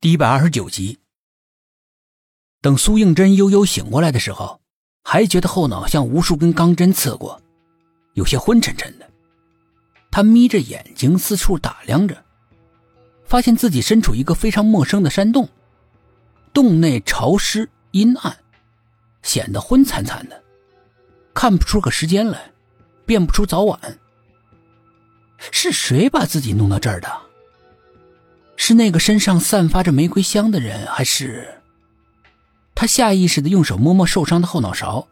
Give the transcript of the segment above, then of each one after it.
第一百二十九集，等苏应真悠悠醒过来的时候，还觉得后脑像无数根钢针刺过，有些昏沉沉的。他眯着眼睛四处打量着，发现自己身处一个非常陌生的山洞，洞内潮湿阴暗，显得昏惨惨的，看不出个时间来，辨不出早晚。是谁把自己弄到这儿的？是那个身上散发着玫瑰香的人，还是？他下意识的用手摸摸受伤的后脑勺，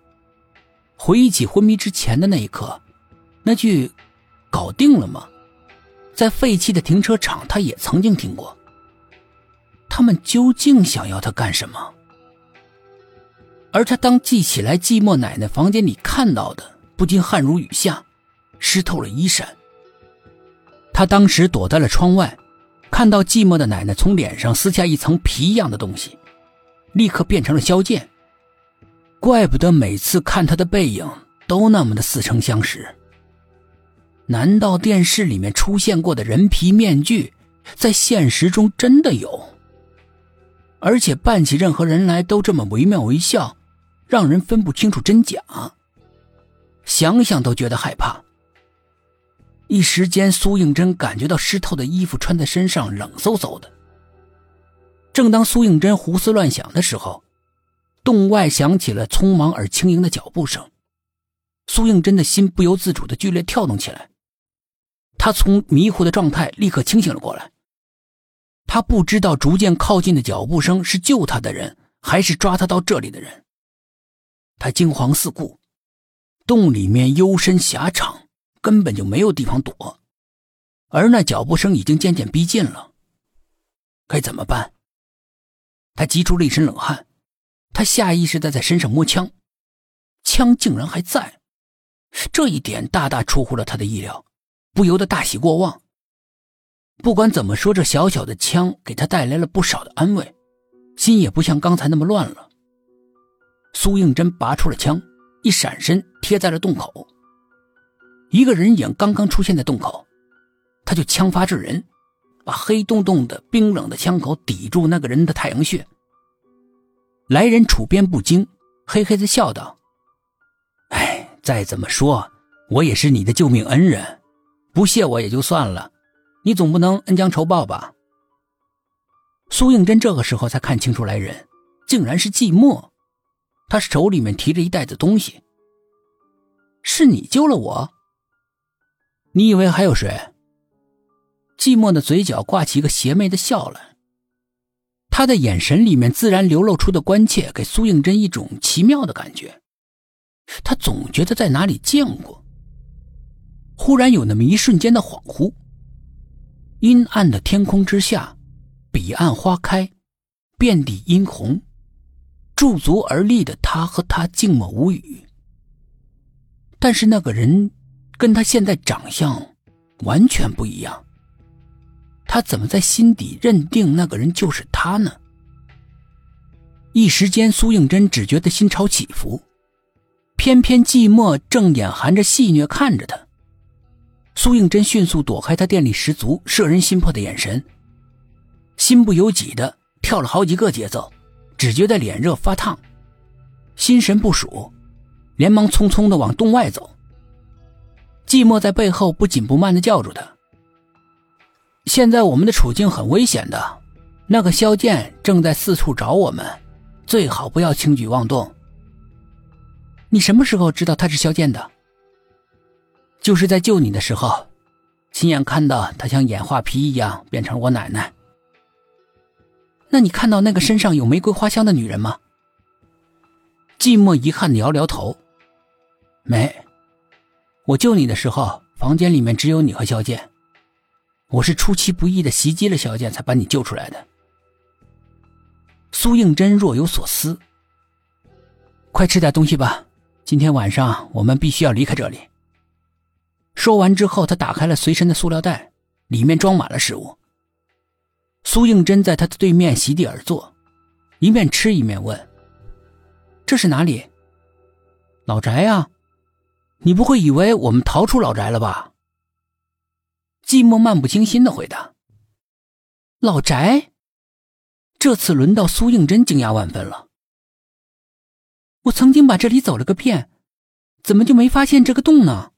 回忆起昏迷之前的那一刻，那句“搞定了吗？”在废弃的停车场，他也曾经听过。他们究竟想要他干什么？而他当记起来寂寞奶奶房间里看到的，不禁汗如雨下，湿透了衣衫。他当时躲在了窗外。看到寂寞的奶奶从脸上撕下一层皮一样的东西，立刻变成了萧剑。怪不得每次看他的背影都那么的似曾相识。难道电视里面出现过的人皮面具，在现实中真的有？而且扮起任何人来都这么惟妙惟肖，让人分不清楚真假。想想都觉得害怕。一时间，苏应真感觉到湿透的衣服穿在身上冷飕飕的。正当苏应真胡思乱想的时候，洞外响起了匆忙而轻盈的脚步声。苏应真的心不由自主的剧烈跳动起来，他从迷糊的状态立刻清醒了过来。他不知道逐渐靠近的脚步声是救他的人，还是抓他到这里的人。他惊慌四顾，洞里面幽深狭长。根本就没有地方躲，而那脚步声已经渐渐逼近了。该怎么办？他急出了一身冷汗，他下意识的在身上摸枪，枪竟然还在，这一点大大出乎了他的意料，不由得大喜过望。不管怎么说，这小小的枪给他带来了不少的安慰，心也不像刚才那么乱了。苏应真拔出了枪，一闪身贴在了洞口。一个人影刚刚出现在洞口，他就枪发制人，把黑洞洞的冰冷的枪口抵住那个人的太阳穴。来人处变不惊，嘿嘿的笑道：“哎，再怎么说，我也是你的救命恩人，不谢我也就算了，你总不能恩将仇报吧？”苏应真这个时候才看清楚来人，竟然是季墨，他手里面提着一袋子东西。是你救了我？你以为还有谁？寂寞的嘴角挂起一个邪魅的笑来，他的眼神里面自然流露出的关切，给苏应真一种奇妙的感觉。他总觉得在哪里见过。忽然有那么一瞬间的恍惚。阴暗的天空之下，彼岸花开，遍地殷红，驻足而立的他和他静默无语。但是那个人。跟他现在长相完全不一样，他怎么在心底认定那个人就是他呢？一时间，苏应真只觉得心潮起伏，偏偏寂寞正眼含着戏谑看着他。苏应真迅速躲开他电力十足、摄人心魄的眼神，心不由己的跳了好几个节奏，只觉得脸热发烫，心神不属，连忙匆匆的往洞外走。寂寞在背后不紧不慢的叫住他：“现在我们的处境很危险的，那个萧剑正在四处找我们，最好不要轻举妄动。”你什么时候知道他是萧剑的？就是在救你的时候，亲眼看到他像演画皮一样变成我奶奶。那你看到那个身上有玫瑰花香的女人吗？寂寞遗憾的摇摇头：“没。”我救你的时候，房间里面只有你和萧剑。我是出其不意的袭击了萧剑，才把你救出来的。苏应真若有所思。快吃点东西吧，今天晚上我们必须要离开这里。说完之后，他打开了随身的塑料袋，里面装满了食物。苏应真在他的对面席地而坐，一面吃一面问：“这是哪里？”老宅啊。你不会以为我们逃出老宅了吧？寂寞漫不经心的回答。老宅。这次轮到苏应真惊讶万分了。我曾经把这里走了个遍，怎么就没发现这个洞呢？